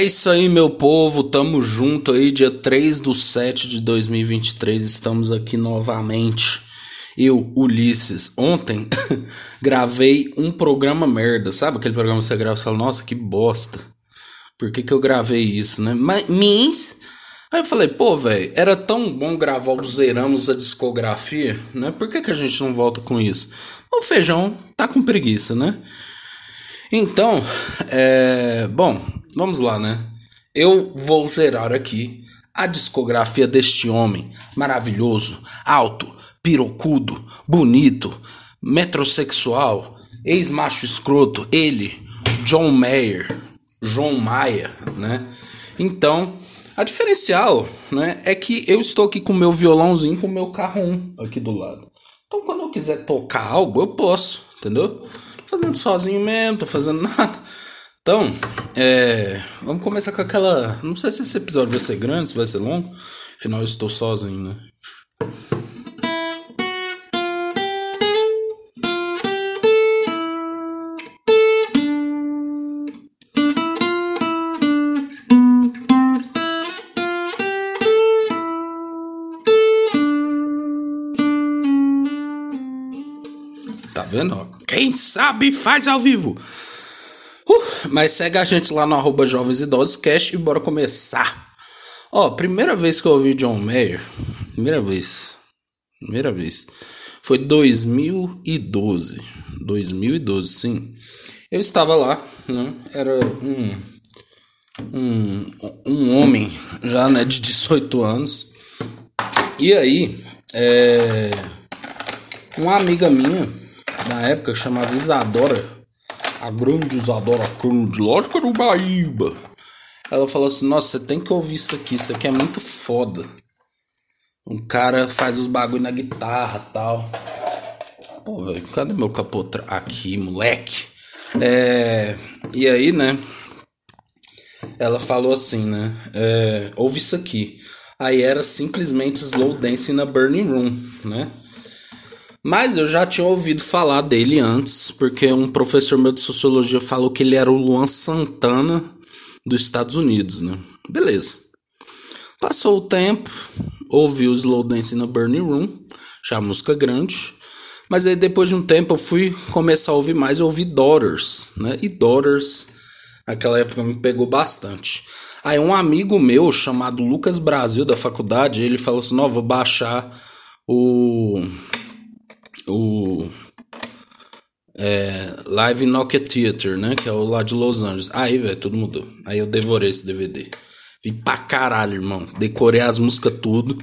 É isso aí, meu povo. Tamo junto aí, dia 3 do 7 de 2023. Estamos aqui novamente. Eu, Ulisses, ontem gravei um programa merda. Sabe aquele programa que você grava e fala, nossa, que bosta. Por que, que eu gravei isso, né? Mas. Aí eu falei, pô, velho, era tão bom gravar o Zeramos a discografia, né? Por que, que a gente não volta com isso? O feijão tá com preguiça, né? Então, é. Bom, vamos lá, né? Eu vou zerar aqui a discografia deste homem maravilhoso, alto, pirocudo, bonito, metrosexual, ex-macho escroto, ele, John Mayer, John Maia, né? Então, a diferencial, né, é que eu estou aqui com meu violãozinho com meu carro aqui do lado. Então, quando eu quiser tocar algo, eu posso, entendeu? fazendo sozinho mesmo, tô fazendo nada. Então, é, vamos começar com aquela. Não sei se esse episódio vai ser grande, se vai ser longo. Afinal, eu estou sozinho, né? Tá vendo? Quem sabe faz ao vivo. Mas segue a gente lá no arroba Jovens Idosos e bora começar. Ó, primeira vez que eu ouvi John Mayer, primeira vez, primeira vez, foi 2012. 2012, sim. Eu estava lá, né? Era um, um, um homem já, né, de 18 anos. E aí, é, uma amiga minha na época chamava Isadora, a grande Isadora Cruz, lógico do Baíba. Ela falou assim: Nossa, você tem que ouvir isso aqui, isso aqui é muito foda. Um cara faz os bagulho na guitarra tal. Pô, velho, cadê meu capô? Aqui, moleque. É, e aí, né? Ela falou assim, né? É, ouve isso aqui. Aí era simplesmente Slow Dance na Burning Room, né? Mas eu já tinha ouvido falar dele antes, porque um professor meu de sociologia falou que ele era o Luan Santana dos Estados Unidos, né? Beleza. Passou o tempo, ouvi o Slow Dance na Burning Room, já música grande. Mas aí depois de um tempo eu fui começar a ouvir mais, eu ouvi Daughters, né? E Daughters, naquela época me pegou bastante. Aí um amigo meu chamado Lucas Brasil da faculdade, ele falou assim: "Não, vou baixar o o é, Live Nokia Theater, né? Que é o lá de Los Angeles. Aí, velho, tudo mudou. Aí eu devorei esse DVD. Vi pra caralho, irmão. Decorei as músicas tudo.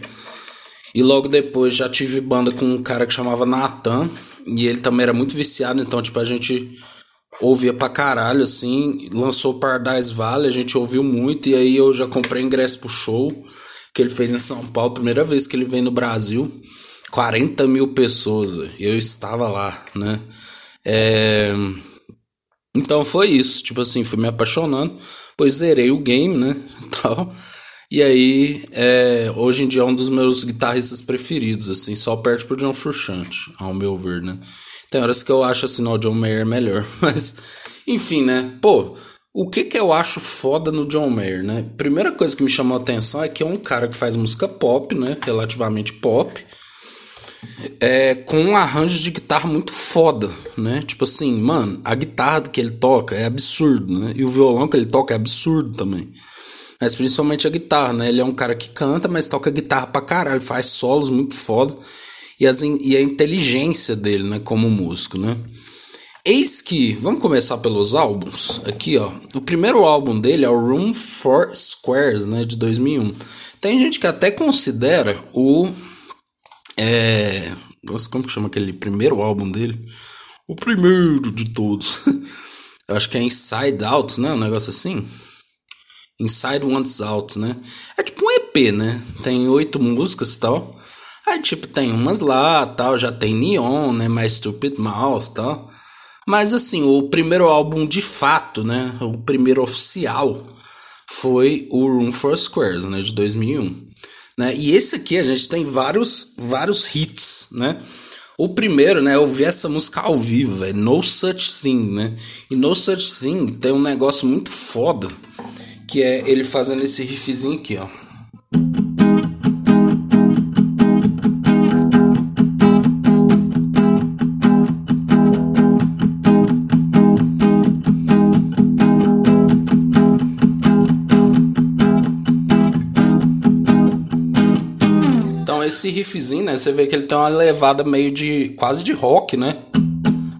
E logo depois já tive banda com um cara que chamava Nathan. E ele também era muito viciado, então, tipo, a gente ouvia pra caralho, assim. Lançou Paradise Valley, a gente ouviu muito. E aí eu já comprei ingresso pro show que ele fez em São Paulo, primeira vez que ele veio no Brasil. 40 mil pessoas. Eu estava lá, né? É... Então foi isso. Tipo assim, fui me apaixonando. Pois zerei o game, né? Tal. E aí, é, hoje em dia é um dos meus guitarristas preferidos, assim, só perto pro John Frusciante, ao meu ver, né? Tem horas que eu acho assim, não, o John Mayer é melhor, mas enfim, né? Pô, o que que eu acho foda no John Mayer, né? Primeira coisa que me chamou a atenção é que é um cara que faz música pop, né? Relativamente pop é, com um arranjo de guitarra muito foda, né? Tipo assim, mano, a guitarra que ele toca é absurdo, né? E o violão que ele toca é absurdo também. Mas principalmente a guitarra, né? Ele é um cara que canta, mas toca guitarra pra caralho, faz solos muito foda. E, as, e a inteligência dele, né? Como músico, né? Eis que, vamos começar pelos álbuns. Aqui, ó. O primeiro álbum dele é o Room for Squares, né? De 2001. Tem gente que até considera o é. Como que chama aquele primeiro álbum dele? O primeiro de todos. Eu acho que é Inside Out, né? Um negócio assim. Inside Wants Out, né? É tipo um EP, né? Tem oito músicas e tal. Aí, tipo, tem umas lá, tal. Já tem Neon, né? Mais Stupid Mouth tal. Mas, assim, o primeiro álbum de fato, né? O primeiro oficial foi o Room for Squares, né? De 2001. Né? E esse aqui a gente tem vários, vários hits, né? O primeiro, né, eu vi essa música ao vivo, velho, No Such Thing, né? E No Such Thing tem um negócio muito foda, Que é ele fazendo esse riffzinho aqui, ó. Esse riffzinho, né? Você vê que ele tem uma levada meio de. quase de rock, né?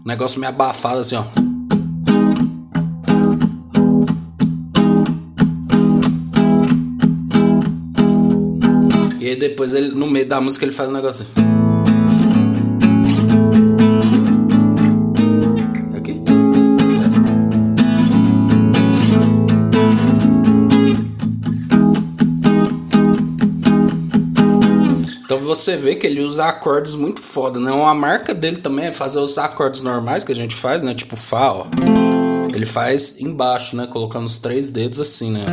Negócio meio abafado assim, ó. E aí depois ele, no meio da música, ele faz um negócio assim. Você vê que ele usa acordes muito foda, né? Uma marca dele também é fazer os acordes normais que a gente faz, né? Tipo Fá, ó. Ele faz embaixo, né? Colocando os três dedos assim, né?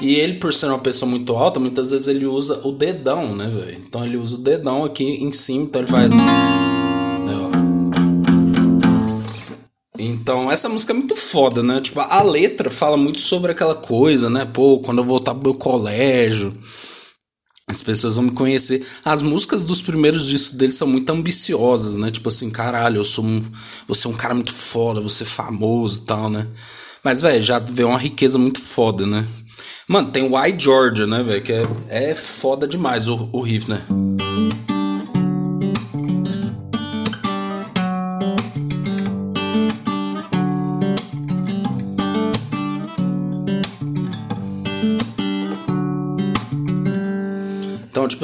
E ele, por ser uma pessoa muito alta, muitas vezes ele usa o dedão, né, velho? Então ele usa o dedão aqui em cima, então ele faz. Né, então, essa música é muito foda, né? Tipo, a letra fala muito sobre aquela coisa, né? Pô, quando eu voltar pro meu colégio, as pessoas vão me conhecer. As músicas dos primeiros discos dele são muito ambiciosas, né? Tipo assim, caralho, eu sou um. Você é um cara muito foda, você é famoso e tal, né? Mas, velho, já vê uma riqueza muito foda, né? Mano, tem o I Georgia, né, velho? Que é, é foda demais o, o riff, né?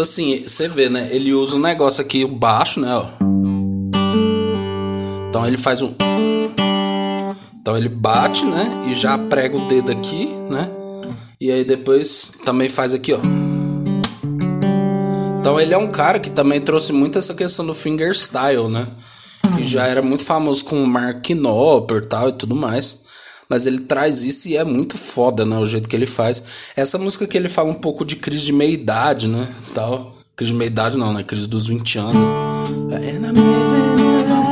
Tipo assim, você vê, né? Ele usa um negócio aqui, o baixo, né? Ó. Então ele faz um. Então ele bate, né? E já prega o dedo aqui, né? E aí depois também faz aqui, ó. Então ele é um cara que também trouxe muito essa questão do fingerstyle, né? Que já era muito famoso com o Mark Knopper tal e tudo mais. Mas ele traz isso e é muito foda, né? O jeito que ele faz. Essa música que ele fala um pouco de crise de meia-idade, né? Tal. Crise de meia-idade não, né? Crise dos 20 anos. Aí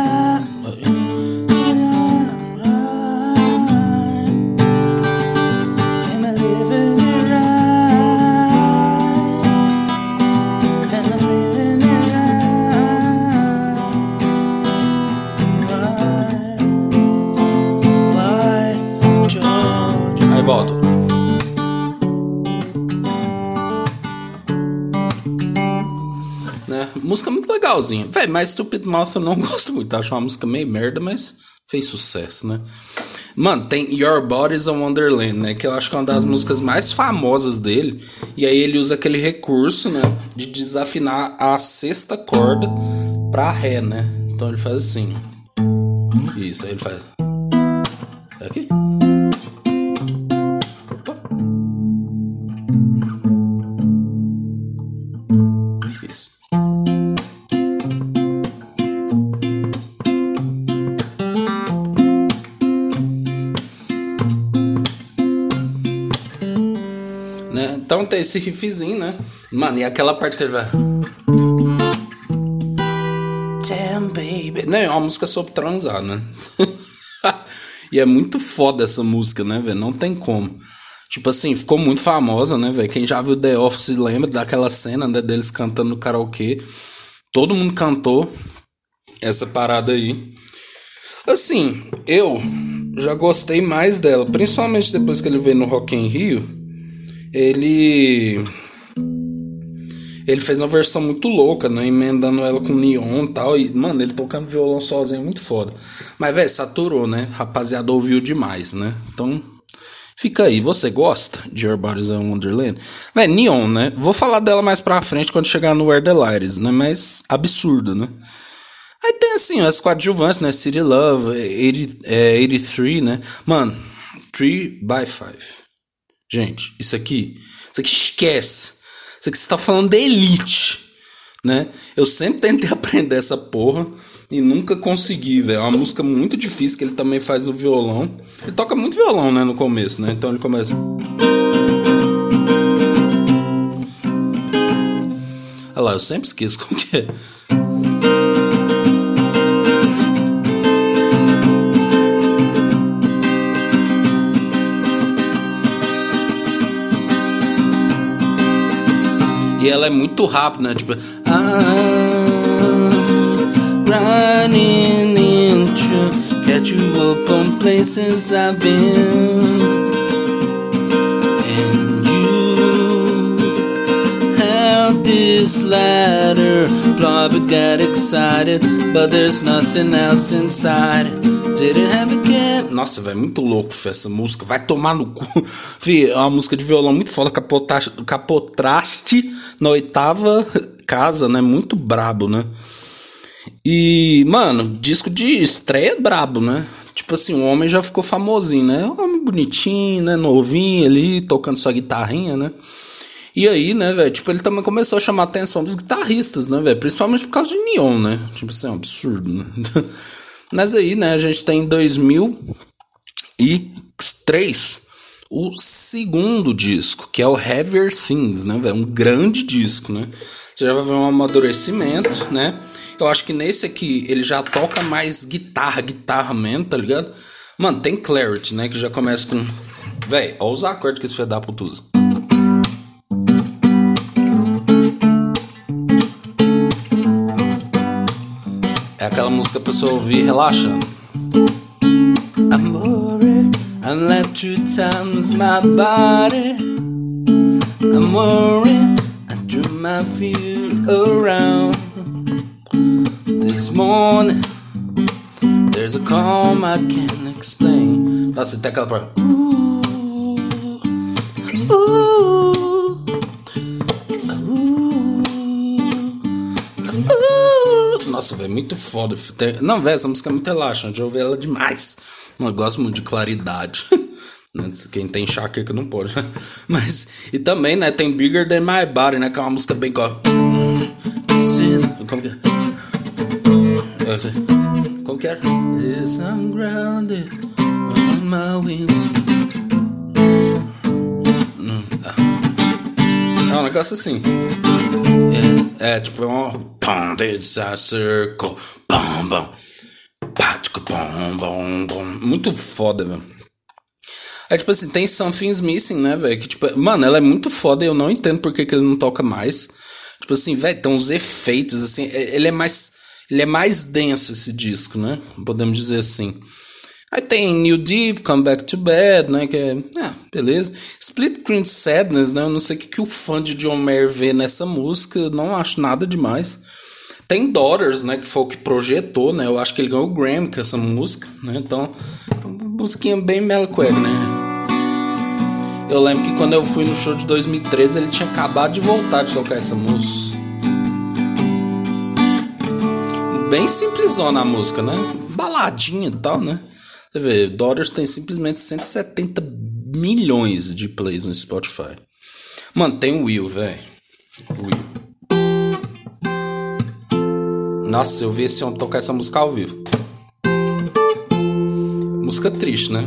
Legalzinha. Véi, mas Stupid Mouth eu não gosto muito. Acho uma música meio merda, mas fez sucesso, né? Mano, tem Your Body's a Wonderland, né? Que eu acho que é uma das músicas mais famosas dele. E aí ele usa aquele recurso, né? De desafinar a sexta corda pra Ré, né? Então ele faz assim. Isso, aí ele faz. Aqui. Tem esse riffzinho, né? Mano, e aquela parte que ele vai. Damn, baby. Né? É uma música sobre transar, né? e é muito foda essa música, né, velho? Não tem como. Tipo assim, ficou muito famosa, né, velho? Quem já viu The Office lembra daquela cena né, deles cantando no karaokê. Todo mundo cantou essa parada aí. Assim, eu já gostei mais dela, principalmente depois que ele veio no Rock in Rio. Ele ele fez uma versão muito louca, né? Emendando ela com neon e tal. E, mano, ele tocando violão sozinho é muito foda. Mas, velho, saturou, né? Rapaziada ouviu demais, né? Então, fica aí. Você gosta de Your Body's a Wonderland? Véi, Neon, né? Vou falar dela mais pra frente quando chegar no Where the né? Mas absurdo, né? Aí tem assim, as coadjuvantes, né? City Love, 80, é, 83, né? Mano, 3 by 5. Gente, isso aqui, isso aqui esquece. Isso aqui você tá falando de elite, né? Eu sempre tentei aprender essa porra e nunca consegui, velho. É uma música muito difícil que ele também faz no violão. Ele toca muito violão, né, no começo, né? Então ele começa. Olha lá, eu sempre esqueço como que é. E ela é muito rápida, né? Tipo. running into catch you up on places I've been. This ladder. Got excited, but there's nothing else inside. Didn't have a cap. Nossa, velho, muito louco essa música. Vai tomar no cu. Vi, é uma música de violão muito foda. Capotraste, na oitava casa, né? Muito brabo, né? E, mano, disco de estreia brabo, né? Tipo assim, o homem já ficou famosinho, né? Homem bonitinho, né? Novinho ali, tocando sua guitarrinha, né? E aí, né, velho, tipo, ele também começou a chamar a atenção dos guitarristas, né, velho? Principalmente por causa de Neon, né? Tipo assim, é um absurdo, né? Mas aí, né, a gente tem em 2003 o segundo disco, que é o Heavier Things, né, velho? Um grande disco, né? Você já vai ver um amadurecimento, né? Eu acho que nesse aqui ele já toca mais guitarra, guitarra mesmo, tá ligado? Mano, tem Clarity, né? Que já começa com. Véi, olha os acordes que esse filho da puta usa. Aquela música pra pessoa ouvir relaxando. Amore, I left two times my body. Amore, I drew my feet around. This morning, there's a calm I can't explain. Nossa, tem aquela parte. Ooh, ooh. Nossa, velho, muito foda. Não, velho, essa música é muito relaxante. Eu ouvi ela demais. Eu gosto muito de claridade. Né, quem tem enxaqueca não pode. Mas, e também, né, tem Bigger Than My Body, né, que é uma música bem... Como que é? Como que é? I'm grounded on my wings. É um negócio assim. É, é tipo, é um A circle. Pum. Pum, pum, pum. Muito foda, velho. É tipo assim, tem Something's Missing, né, velho? Que tipo, mano, ela é muito foda e eu não entendo por que, ele não toca mais. Tipo assim, velho, tem uns efeitos, assim, ele é mais. Ele é mais denso esse disco, né? Podemos dizer assim. Aí tem New Deep, Come Back to Bed, né? Que é. Ah, beleza. Split Screen Sadness, né? Eu não sei o que, que o fã de John Mayer vê nessa música. Não acho nada demais. Tem Daughters, né? Que foi o que projetou, né? Eu acho que ele ganhou o Grammy com essa música, né? Então, uma musiquinha bem melacueca, né? Eu lembro que quando eu fui no show de 2013, ele tinha acabado de voltar de tocar essa música. Bem simplesona a música, né? Baladinha e tal, né? Você vê, Daughters tem simplesmente 170 milhões de plays no Spotify. Mano, tem o Will, velho. Will. Nossa, eu vi esse homem tocar essa música ao vivo. Música triste, né?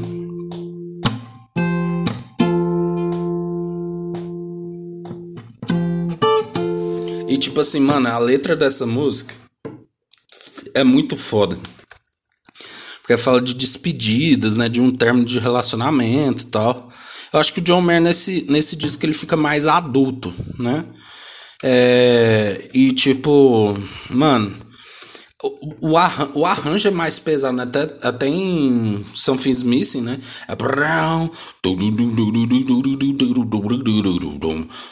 E tipo assim, mano, a letra dessa música é muito foda. Porque fala de despedidas, né? De um término de relacionamento e tal. Eu acho que o John Mayer nesse, nesse disco ele fica mais adulto, né? É, e tipo, mano, o, arran, o arranjo é mais pesado, né? Até, até em Something's Missing, né?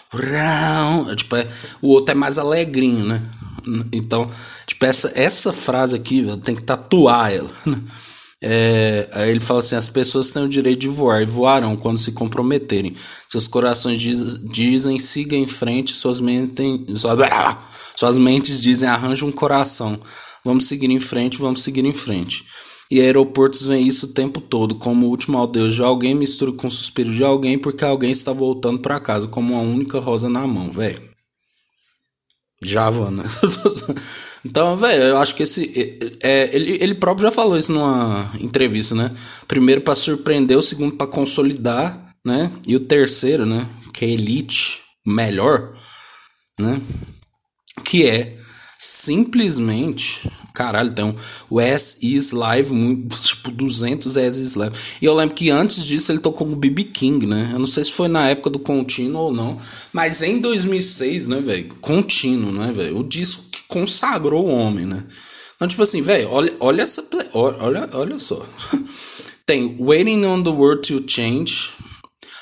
É. É, tipo, é, o outro é mais alegrinho, né? Então, tipo, essa, essa frase aqui, tem que tatuar ela. Né? É, aí ele fala assim: as pessoas têm o direito de voar e voarão quando se comprometerem. Seus corações diz, dizem siga em frente, suas mentes, suas, mentes dizem arranja um coração. Vamos seguir em frente, vamos seguir em frente. E aeroportos veem isso o tempo todo, como o último adeus de alguém mistura com o suspiro de alguém porque alguém está voltando para casa como uma única rosa na mão, velho. Java, né? então, velho, eu acho que esse. É, ele, ele próprio já falou isso numa entrevista, né? Primeiro para surpreender, o segundo para consolidar, né? E o terceiro, né? Que é Elite, melhor, né? Que é simplesmente. Caralho, tem um, o S is Live, tipo 200 S is Live. E eu lembro que antes disso ele tocou com o BB King, né? Eu não sei se foi na época do contínuo ou não, mas em 2006, né, velho? Contínuo, né, velho? O disco que consagrou o homem, né? Então, tipo assim, velho, olha, olha essa. Play, olha, olha só. Tem Waiting on the World to Change.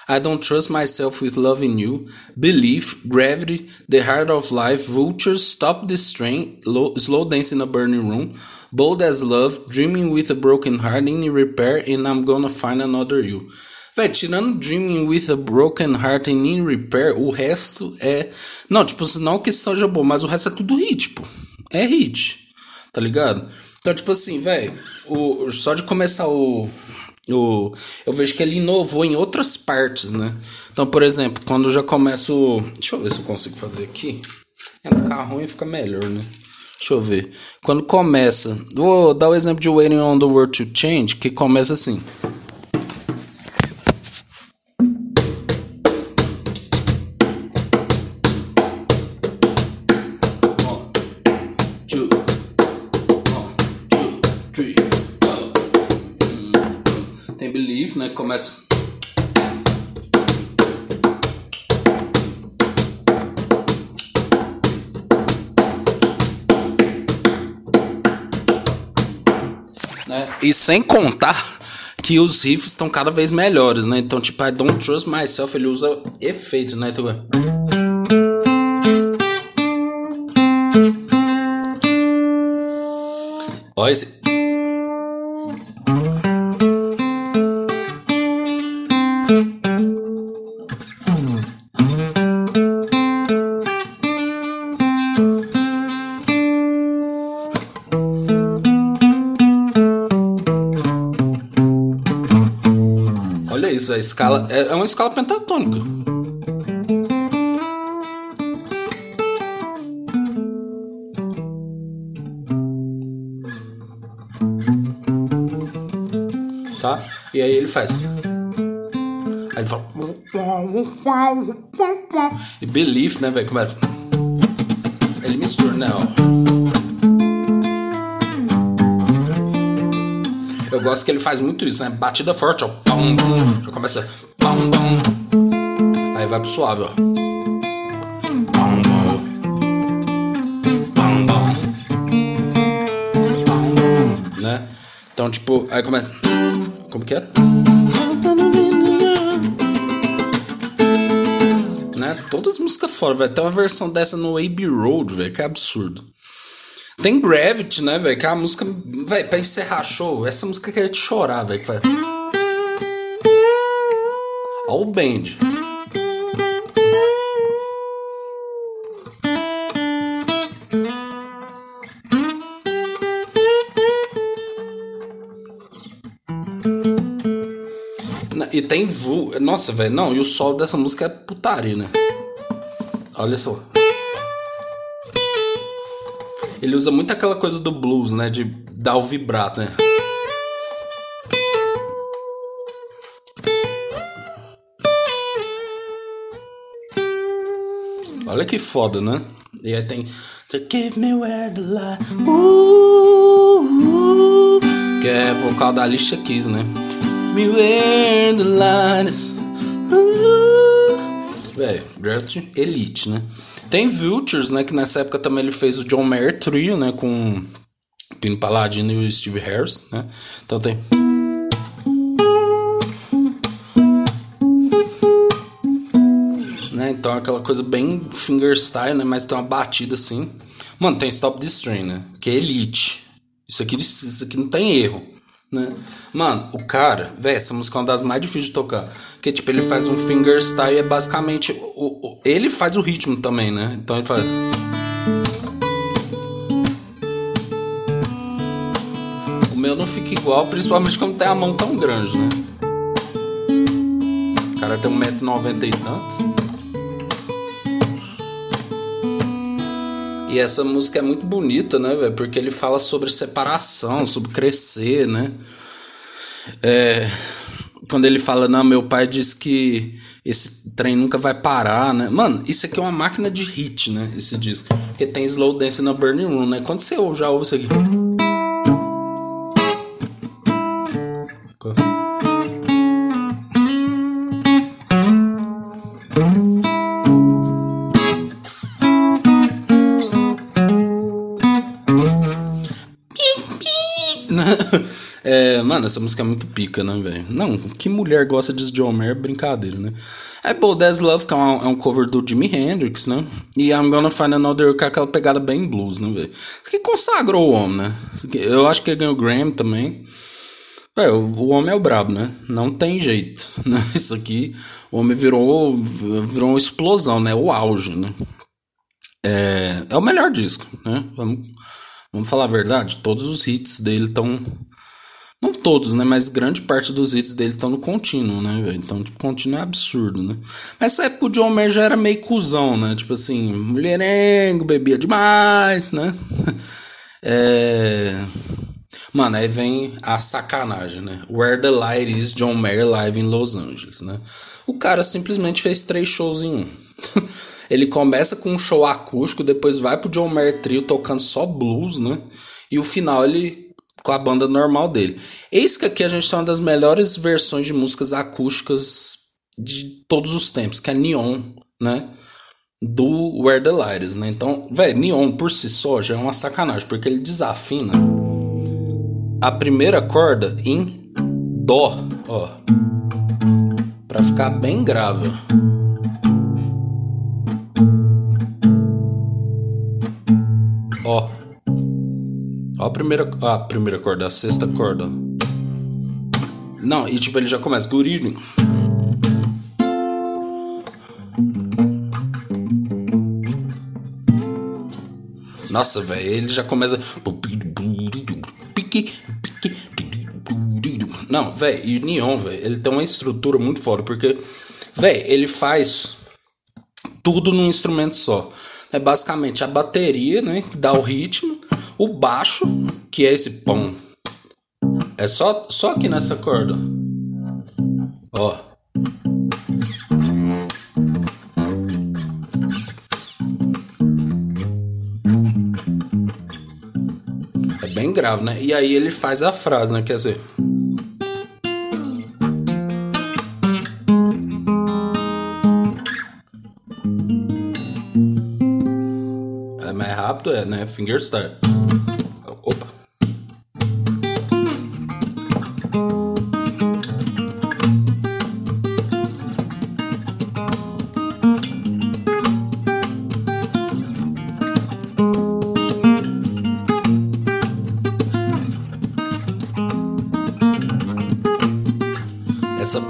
I Don't Trust Myself with Loving You, Belief, Gravity, The Heart of Life, Vultures, Stop the Strain, Low, Slow Dance in a Burning Room, Bold as Love, Dreaming with a Broken Heart, In Repair, and I'm Gonna Find Another You. Véi, tirando Dreaming with a Broken Heart and In Repair, o resto é. Não, tipo, não que seja bom, mas o resto é tudo hit, tipo. É hit. Tá ligado? Então, tipo assim, velho, só de começar o, o, eu vejo que ele inovou em outras partes, né? Então, por exemplo, quando já começo. Deixa eu ver se eu consigo fazer aqui. É no carro e fica melhor, né? Deixa eu ver. Quando começa. Vou dar o exemplo de Waiting on the World to Change, que começa assim. Né? Começa. Né? E sem contar que os riffs estão cada vez melhores, né? Então, tipo, I Don't Trust Myself, ele usa efeito, né? Então, Olha esse. Escala é, é uma escala pentatônica. Tá? E aí ele faz. Aí ele fala. E belief, né, velho? Como é? Gosto que ele faz muito isso, né? Batida forte, ó. Pum, pum. Já começa. Pum, pum. Aí vai pro suave, ó. Né? Então, tipo, aí começa. Como que era? Né? Todas as músicas fora, vai ter uma versão dessa no AB Road, velho, que é absurdo. Tem Gravity, né, velho? Que é a música. Velho, pra encerrar show, essa música quer te chorar, velho. Faz. Ó o Band. E tem vu. Nossa, velho, não, e o solo dessa música é putaria, né? Olha só. Ele usa muito aquela coisa do blues, né? De dar o vibrato, né? Olha que foda, né? E aí tem give me where the light uh, uh, Que é vocal da Alicia Keys, né? Me where the light is uh, Velho, Elite, né? Tem Vultures, né? Que nessa época também ele fez o John Mayer Trio, né? Com Pino Paladino e o Steve Harris, né? Então tem. Né? Então é aquela coisa bem fingerstyle, né? Mas tem uma batida assim. Mano, tem Stop the Strain, né? Que é elite. Isso aqui, isso aqui não tem erro né? Mano, o cara, velho, essa música é uma das mais difíceis de tocar. Porque, tipo, ele faz um fingerstyle e é basicamente. O, o, ele faz o ritmo também, né? Então ele faz. O meu não fica igual, principalmente quando tem a mão tão grande, né? O cara tem 1,90m e tanto. E essa música é muito bonita, né, velho? Porque ele fala sobre separação, sobre crescer, né? É, quando ele fala, não, meu pai disse que esse trem nunca vai parar, né? Mano, isso aqui é uma máquina de hit, né? Esse disco. Porque tem Slow Dance na Burning Room, né? Quando você já ouve isso aqui. É, mano, essa música é muito pica, né, velho? Não, que mulher gosta de John Mayer? Brincadeira, né? É Bold as Love, que é um, é um, cover do Jimi Hendrix, né? E I'm Gonna Find Another com aquela pegada bem blues, né, velho? Aqui consagrou o homem, né? Eu acho que ele ganhou o Grammy também. É, o, o homem é o brabo, né? Não tem jeito, né? Isso aqui, o homem virou, virou uma explosão, né? O auge, né? É, é o melhor disco, né? Vamos, vamos falar a verdade, todos os hits dele estão não todos, né? Mas grande parte dos hits dele estão no contínuo, né? Então, tipo, contínuo é absurdo, né? Mas essa época o John Mayer já era meio cuzão, né? Tipo assim, mulherengo, bebia demais, né? é... Mano, aí vem a sacanagem, né? Where the Light is John Mayer live em Los Angeles, né? O cara simplesmente fez três shows em um. Ele começa com um show acústico, depois vai pro John Mayer Trio tocando só blues, né? E o final ele com a banda normal dele. Eis que aqui a gente tem uma das melhores versões de músicas acústicas de todos os tempos, que é Neon, né? Do Where the Light is, né? Então, velho, Neon por si só já é uma sacanagem, porque ele desafina a primeira corda em Dó, ó. Pra ficar bem grave. A primeira, a primeira corda, a sexta corda. Não, e tipo, ele já começa. Good evening. Nossa, velho, ele já começa. Não, velho, e o Neon, velho, ele tem uma estrutura muito foda, porque, velho, ele faz tudo num instrumento só. É basicamente a bateria, né, que dá o ritmo, o baixo, que é esse pão, é só, só aqui nessa corda. Ó. É bem grave, né? E aí ele faz a frase, né? Quer dizer. É mais rápido, é, né? Fingerstyle.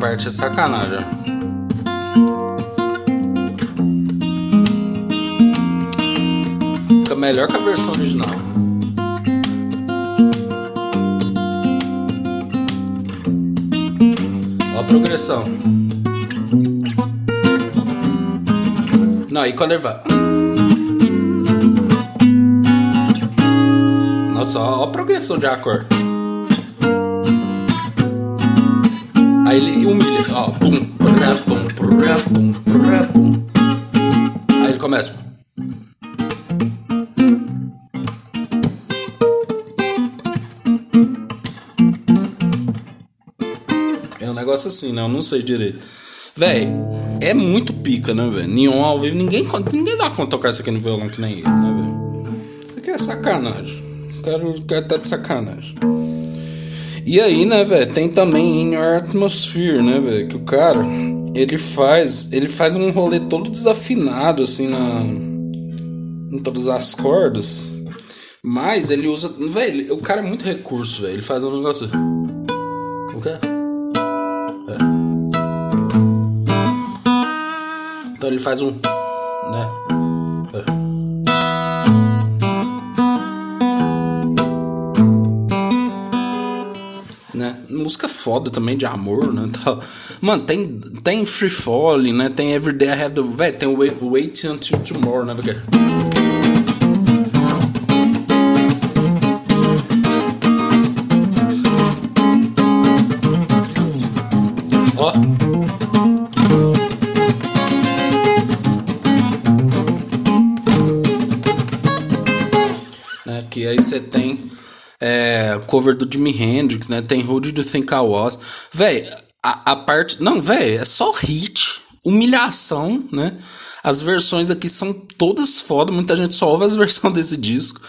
Parte é sacanagem. Fica melhor que a versão original. Ó a progressão. Não, e quando ele vai. Nossa, ó a progressão de acorde. Aí ele humilha, ó. Aí ele começa. É um negócio assim, né? Eu não sei direito. Véi, é muito pica, né, velho? Neon ao vivo, ninguém, ninguém dá conta tocar isso aqui no violão que nem ele, né, velho? Isso aqui é sacanagem. O cara, o cara tá de sacanagem. E aí, né, velho, tem também In Your Atmosphere, né, velho, que o cara, ele faz, ele faz um rolê todo desafinado, assim, na... em todas as cordas, mas ele usa, velho, o cara é muito recurso, velho, ele faz um negócio... O quê? É. Então ele faz um, né, música foda também de amor, né? Mano, tem, tem Free Falling, né? Tem Everyday I the. Véi, tem Wait, Wait Until Tomorrow, né? Porque... cover do Jimi Hendrix, né? Tem Who Did You Think I Was? Véi, a, a parte. Não, véi, é só hit. Humilhação, né? As versões aqui são todas foda. Muita gente só ouve as versões desse disco.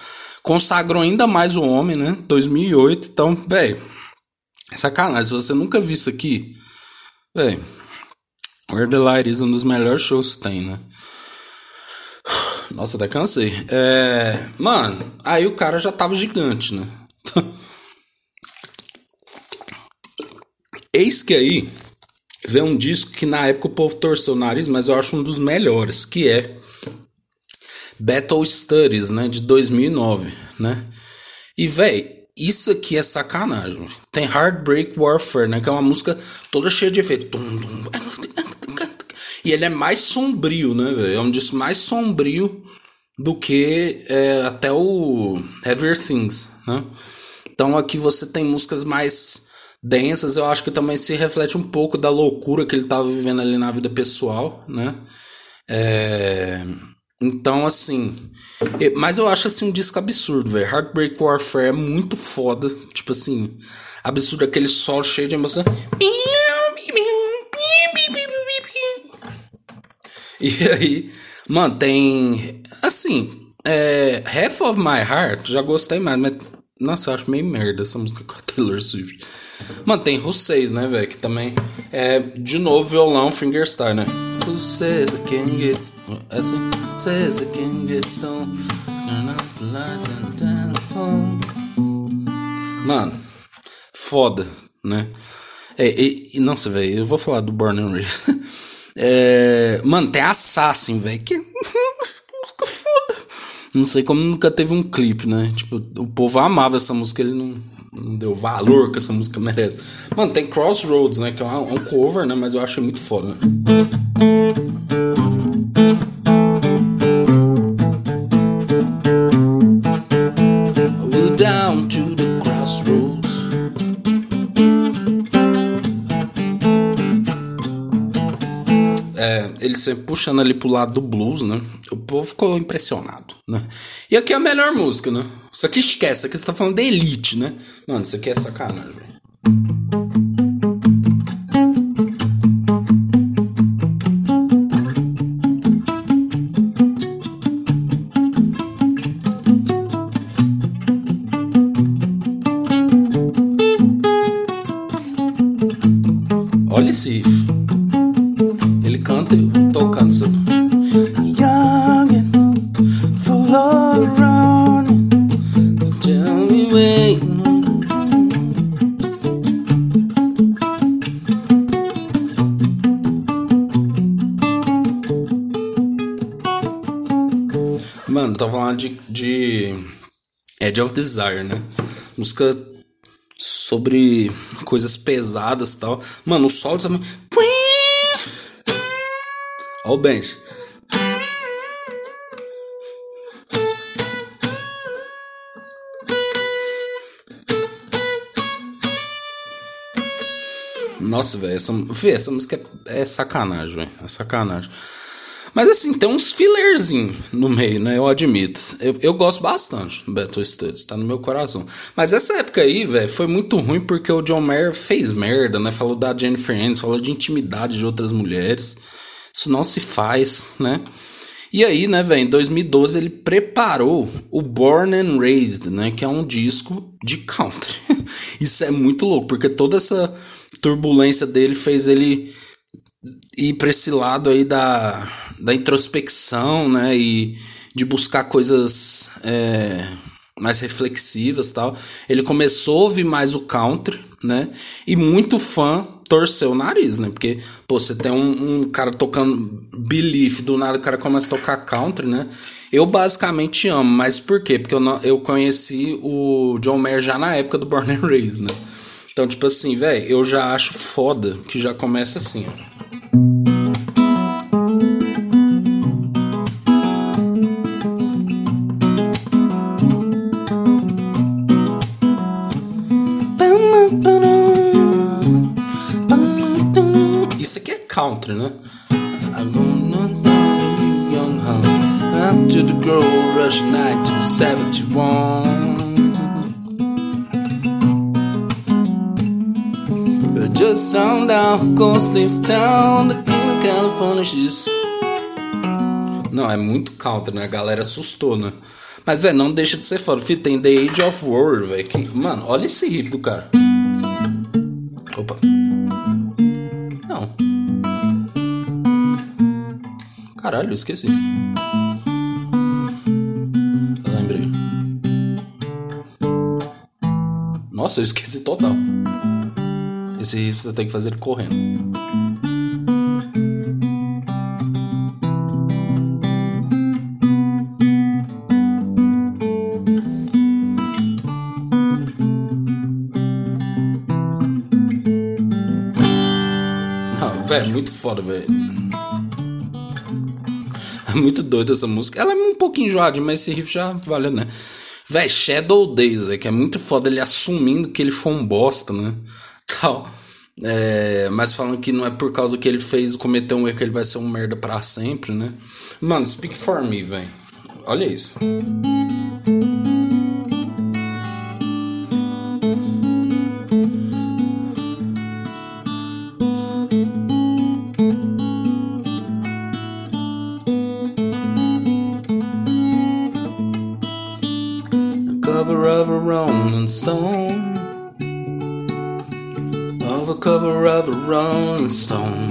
Consagrou ainda mais o homem, né? 2008. Então, véi, sacanagem. Se você nunca viu isso aqui, véi, Where the Light is um dos melhores shows que tem, né? Nossa, até cansei. É... Mano, aí o cara já tava gigante, né? Eis que aí vem um disco que na época o povo torceu o nariz, mas eu acho um dos melhores, que é Battle Studies, né, de 2009, né? E véi, isso aqui é sacanagem. Tem Heartbreak Warfare, né, que é uma música toda cheia de efeito. E ele é mais sombrio, né, velho? É um disco mais sombrio do que é, até o Heavier Things, né? Então aqui você tem músicas mais densas, eu acho que também se reflete um pouco da loucura que ele estava vivendo ali na vida pessoal, né? É... Então, assim. Mas eu acho assim um disco absurdo, velho. Heartbreak Warfare é muito foda. Tipo assim, absurdo aquele solo cheio de emoção. E aí, mano, tem. Assim, é, Half of My Heart, já gostei mais, mas. Nossa, eu acho meio merda essa música com a Taylor Swift. Mano, tem Says, né, velho? Que também é, de novo, violão fingerstyle, né? Who I can get. É assim? I get stone. Turn out the lights and telephone. Mano, foda, né? É, e, e, nossa, velho, eu vou falar do Born and. É, mano, tem Assassin, velho. Que música foda. Não sei como nunca teve um clipe, né? Tipo, o povo amava essa música, ele não, não deu valor que essa música merece. Mano, tem Crossroads, né? Que é um, um cover, né? Mas eu achei muito foda, né? Down to the crossroads. Ele sempre puxando ali pro lado do blues, né? O povo ficou impressionado, né? E aqui é a melhor música, né? Isso aqui esquece, aqui você tá falando de elite, né? Mano, isso aqui é sacanagem, velho. Edge of Desire, né? Música sobre coisas pesadas e tal. Mano, o solo também. Olha o bench. Nossa, velho, essa, essa música é, é sacanagem, velho. É sacanagem. Mas assim, tem uns fillerzinhos no meio, né? Eu admito. Eu, eu gosto bastante do Battle Studies, tá no meu coração. Mas essa época aí, velho, foi muito ruim porque o John Mayer fez merda, né? Falou da Jennifer Aniston, falou de intimidade de outras mulheres. Isso não se faz, né? E aí, né, velho, em 2012 ele preparou o Born and Raised, né, que é um disco de country. Isso é muito louco, porque toda essa turbulência dele fez ele ir para esse lado aí da, da introspecção, né, e de buscar coisas é, mais reflexivas tal. Ele começou a ouvir mais o country, né, e muito fã torcer o nariz, né? Porque, pô, você tem um, um, cara tocando Belief, do nada o cara começa a tocar country, né? Eu basicamente amo, mas por quê? Porque eu, não, eu conheci o John Mayer já na época do Born and Raised, né? Então, tipo assim, velho, eu já acho foda que já começa assim, ó. Country, né? to the girl rush night to 71 Just out Ghost Town, the California she's. Não, é muito country, né? A galera assustou, né? Mas, velho, não deixa de ser foda. Tem The Age of War, velho. Mano, olha esse riff do cara. Opa. Caralho, eu esqueci. lembrei. Nossa, eu esqueci total. Esse riff você tem que fazer ele correndo. Velho, muito foda, velho. É muito doido essa música. Ela é um pouquinho enjoada, mas esse riff já valeu, né? Véi, Shadow Days, véio, que é muito foda ele assumindo que ele foi um bosta, né? Tal. É, mas falando que não é por causa que ele fez, cometeu um erro que ele vai ser um merda para sempre, né? Mano, Speak For Me, velho. Olha isso. Stone.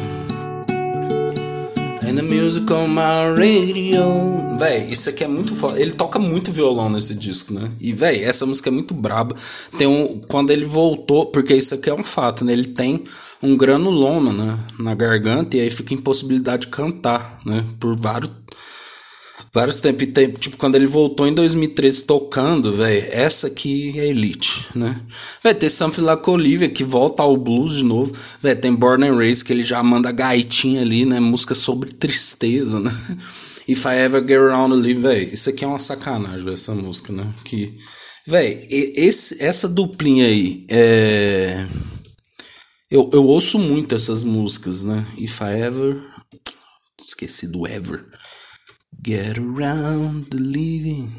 And the music on my radio. Véi, isso aqui é muito foda. Ele toca muito violão nesse disco, né? E, véi, essa música é muito braba. Tem um. Quando ele voltou, porque isso aqui é um fato, né? Ele tem um granuloma, né? Na garganta e aí fica impossibilidade de cantar, né? Por vários vários tempos. Tempo, tipo, quando ele voltou em 2013 tocando, velho, essa aqui é Elite, né? Vai ter Something Like Olivia, que volta ao blues de novo. Vai tem Born and Raised, que ele já manda gaitinha ali, né? Música sobre tristeza, né? If I Ever Get Around Live, velho, isso aqui é uma sacanagem, véio, essa música, né? Que, velho, essa duplinha aí, é... Eu, eu ouço muito essas músicas, né? If I Ever... Esqueci do Ever. Get around the living.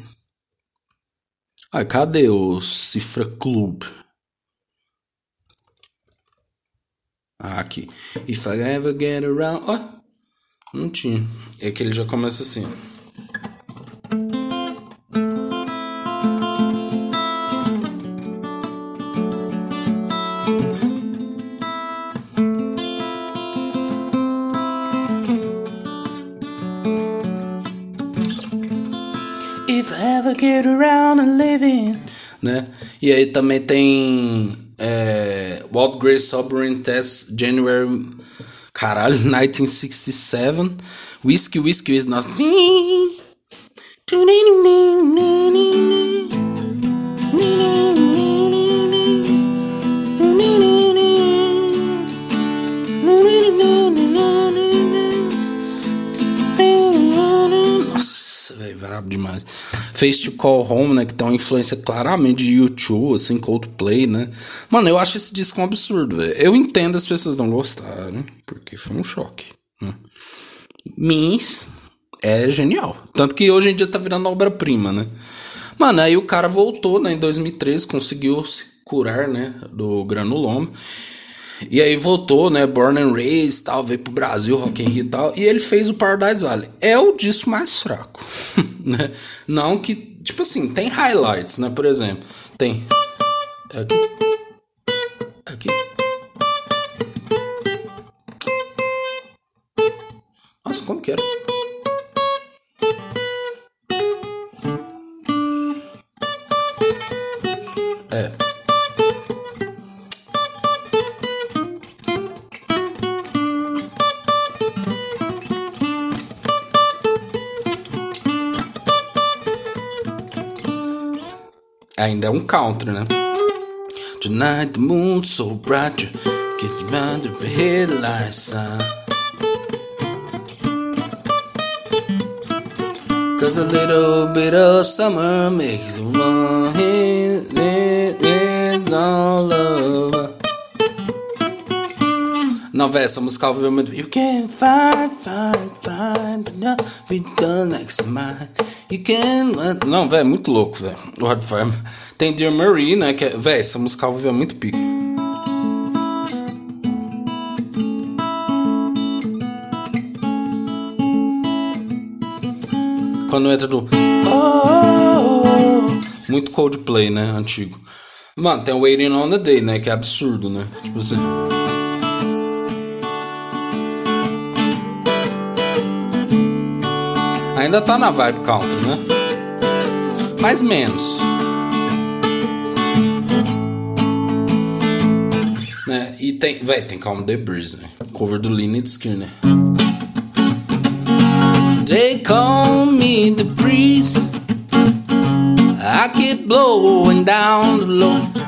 Ah, cadê o Cifra Club? Ah, aqui. If I ever get around. Ó, oh, não tinha. É que ele já começa assim. Né? E aí também tem é, Walt Grace Sovereign Test January, caralho, 1967, Whiskey Whiskey is not. Face to Call Home, né? Que tem uma influência claramente de YouTube, assim, Coldplay, né? Mano, eu acho esse disco um absurdo, velho. Eu entendo as pessoas não gostarem, porque foi um choque, né? Mas é genial. Tanto que hoje em dia tá virando obra-prima, né? Mano, aí o cara voltou, né, em 2013, conseguiu se curar, né, do granuloma. E aí voltou, né? Born and Raised, tal, veio pro Brasil, Rock in Rio e tal. E ele fez o Paradise Valley. É o disco mais fraco, né? Não que, tipo assim, tem highlights, né? Por exemplo, tem... Aqui. Aqui. Nossa, como que era? Ainda é um country, né? Tonight the moon's so bright, you get round the headlights, Cause a little bit of summer makes one all over. Não, véi, essa musical viveu é muito. You can find, find, find, but not be done next mine. You can. Não, velho, é muito louco, véi. O Hard Farm. Tem Dear Marie, né? Que é... Véi, essa musical viveu é muito pique. Quando entra no. Muito Coldplay, né? Antigo. Mano, tem Waiting on the Day, né? Que é absurdo, né? Tipo assim. Ainda tá na vibe country, né? Mais menos. Né? E tem, véi, tem Calm the Breeze, né? Cover do Lynyrd Skynyrd. They call me the breeze. I keep blowing down the low.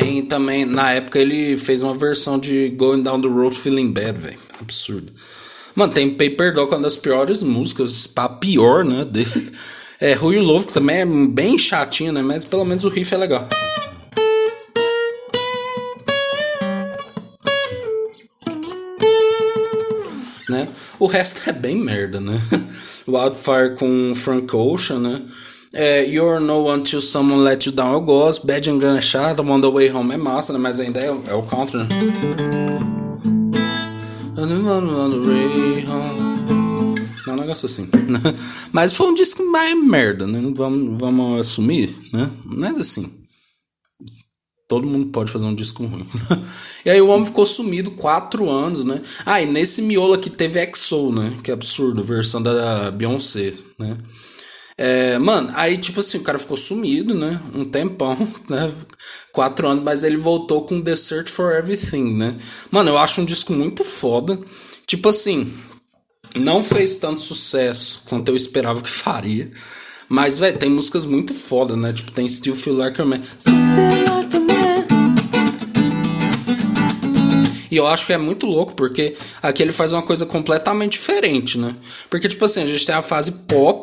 Tem também, na época ele fez uma versão de Going Down the Road Feeling Bad, velho. Absurdo. Mano, tem Paper Dog, uma das piores músicas, pra pior, né? Dele. É, Rui Love, que também é bem chatinho, né? Mas pelo menos o riff é legal. Né? O resto é bem merda, né? Wildfire com Frank Ocean, né? É, You're No One Till Someone Let You Down eu gosto. Bad and Gun é chato. On The Way Home é massa, né? Mas ainda é, é o country, né? É um negócio assim. Mas foi um disco mais merda, né? Vamos, vamos assumir, né? Mas assim. Todo mundo pode fazer um disco ruim. e aí o homem ficou sumido quatro anos, né? Ah, e nesse miolo aqui teve EXO, né? Que é absurdo, versão da Beyoncé, né? É, mano, aí tipo assim, o cara ficou sumido, né? Um tempão, né? Quatro anos, mas ele voltou com The Search for Everything, né? Mano, eu acho um disco muito foda. Tipo assim, não fez tanto sucesso quanto eu esperava que faria. Mas, velho, tem músicas muito foda, né? Tipo, tem Still Feel Like a Man. Feel Like a Man. E eu acho que é muito louco, porque aqui ele faz uma coisa completamente diferente, né? Porque, tipo assim, a gente tem a fase pop,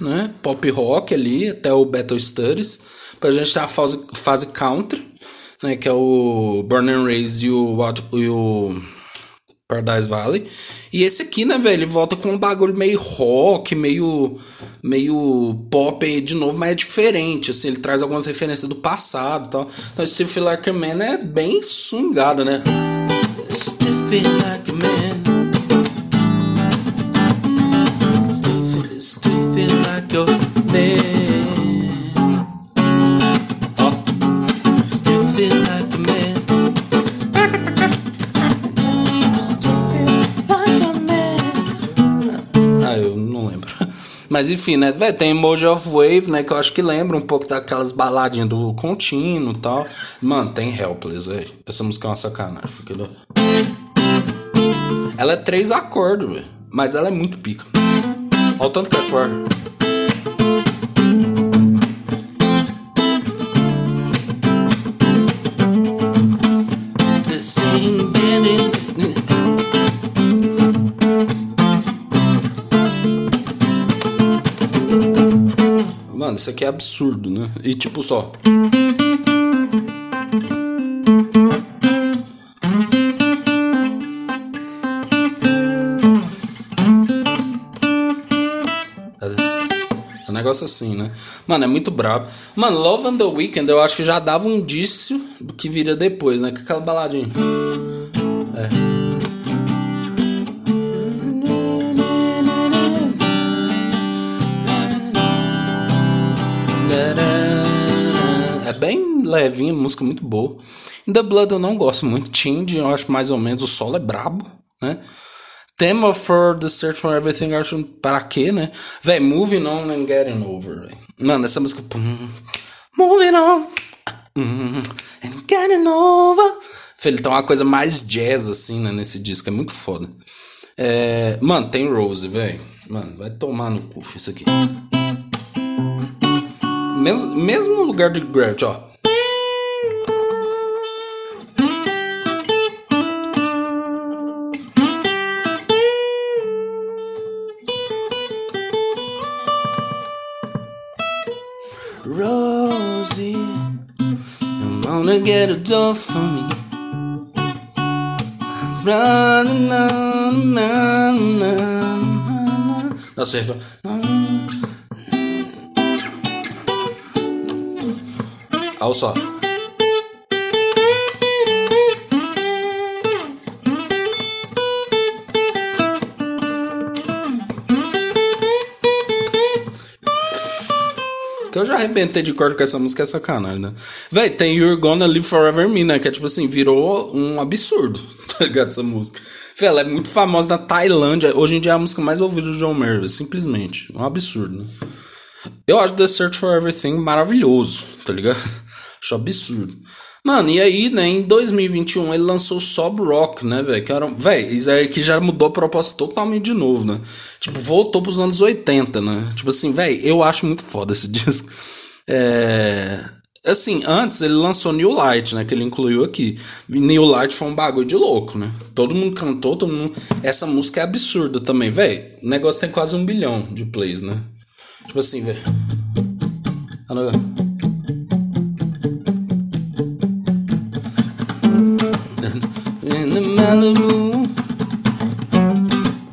né? Pop rock ali, até o Battle Studies. Depois a gente tem a fase, fase country, né? Que é o Burn and Raise e o, e o Paradise Valley. E esse aqui, né, velho, ele volta com um bagulho meio rock, meio meio pop aí de novo, mas é diferente, assim, ele traz algumas referências do passado e tal. Então esse Feel Like a Man é bem swingado, né? Still feel like a man. Mas enfim, né? Véio, tem Emoji of Wave, né? Que eu acho que lembra um pouco daquelas baladinhas do contínuo e tal. Mano, tem Helpless, velho. Essa música é uma sacanagem. Fica. Ela é três acordes, velho. Mas ela é muito pica. Olha o tanto que é forte. The isso aqui é absurdo, né? E tipo só. É um negócio assim, né? Mano, é muito brabo. Mano, Love on the Weekend eu acho que já dava um indício do que viria depois, né? Com aquela baladinha. Levinha, música muito boa. In The Blood eu não gosto muito. Change, eu acho mais ou menos. O solo é brabo, né? Tema for the Search for Everything, eu acho para quê, né? Véi, Moving On and Getting Over, véio. Mano, essa música. moving On and Getting Over. Ele tem uma coisa mais jazz, assim, né? Nesse disco. É muito foda. É... Mano, tem Rose, velho. Mano, vai tomar no cu isso aqui. Mesmo, mesmo lugar de Gravity, ó. Gonna get a door for me. Nossa. Olha só. Que eu já arrebentei de corda com essa música, é sacanagem, né? Véi, tem You're Gonna Live Forever Me, né? Que é tipo assim, virou um absurdo, tá ligado? Essa música. Véi, ela é muito famosa na Tailândia. Hoje em dia é a música mais ouvida do John Mayer, simplesmente. Um absurdo, né? Eu acho The Search for Everything maravilhoso, tá ligado? Acho absurdo. Mano, e aí, né, em 2021 ele lançou Sob Rock, né, velho? Que era, velho, isso aí que já mudou a proposta totalmente de novo, né? Tipo, voltou pros anos 80, né? Tipo assim, velho, eu acho muito foda esse disco. É. Assim, antes ele lançou New Light, né? Que ele incluiu aqui. New Light foi um bagulho de louco, né? Todo mundo cantou, todo mundo. Essa música é absurda também, velho. O negócio tem quase um bilhão de plays, né? Tipo assim, velho.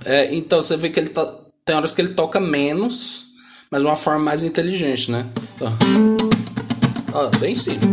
É, então você vê que ele tá, tem horas que ele toca menos, mas de uma forma mais inteligente, né? Ó, bem simples.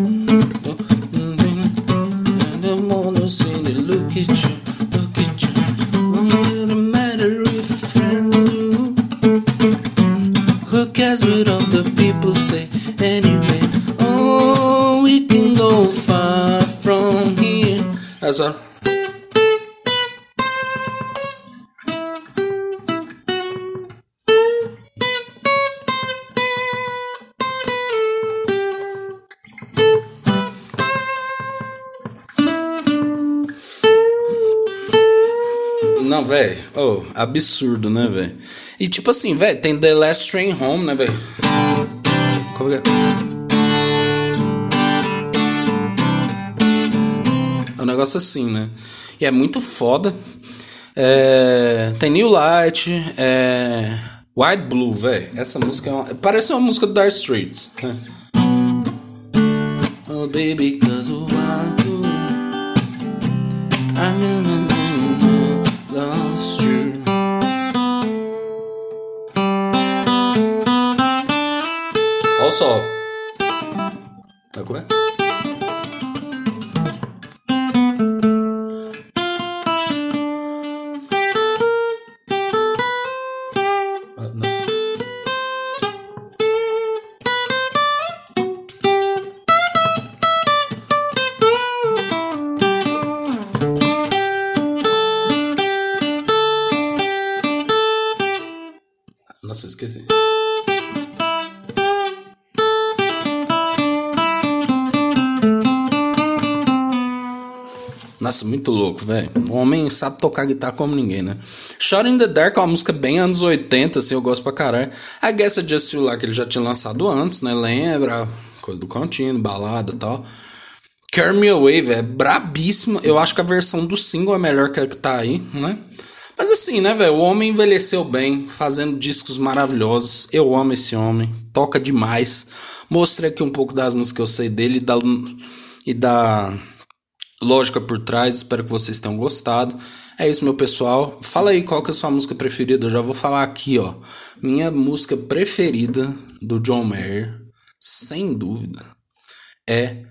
Absurdo, né, velho? E tipo assim, velho, tem The Last Train Home, né, velho? Como é? É um negócio assim, né? E é muito foda. É... Tem New Light, é... White Blue, velho. Essa música é uma... parece uma música do Dark Streets. Né? Oh, baby, cause. I'm Olha velho. O homem sabe tocar guitarra como ninguém, né? Shot in the Dark é uma música bem anos 80, assim, eu gosto pra caralho. I Guess I Just Feel Like ele já tinha lançado antes, né? Lembra? Coisa do contínuo, balada e tal. Carry Me Away, velho, é brabíssima. Eu acho que a versão do single é melhor que a que tá aí, né? Mas assim, né, velho? O homem envelheceu bem, fazendo discos maravilhosos. Eu amo esse homem, toca demais. Mostrei aqui um pouco das músicas que eu sei dele e da, e da lógica por trás. Espero que vocês tenham gostado. É isso, meu pessoal. Fala aí qual que é a sua música preferida. Eu já vou falar aqui, ó. Minha música preferida do John Mayer, sem dúvida, é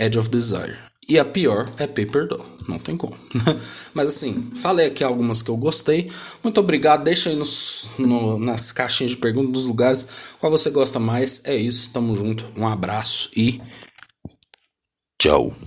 Edge of Desire. E a pior é Paper Doll. Não tem como. Mas assim, falei aqui algumas que eu gostei. Muito obrigado. Deixa aí nos, no, nas caixinhas de perguntas, nos lugares qual você gosta mais. É isso. Tamo junto. Um abraço e tchau.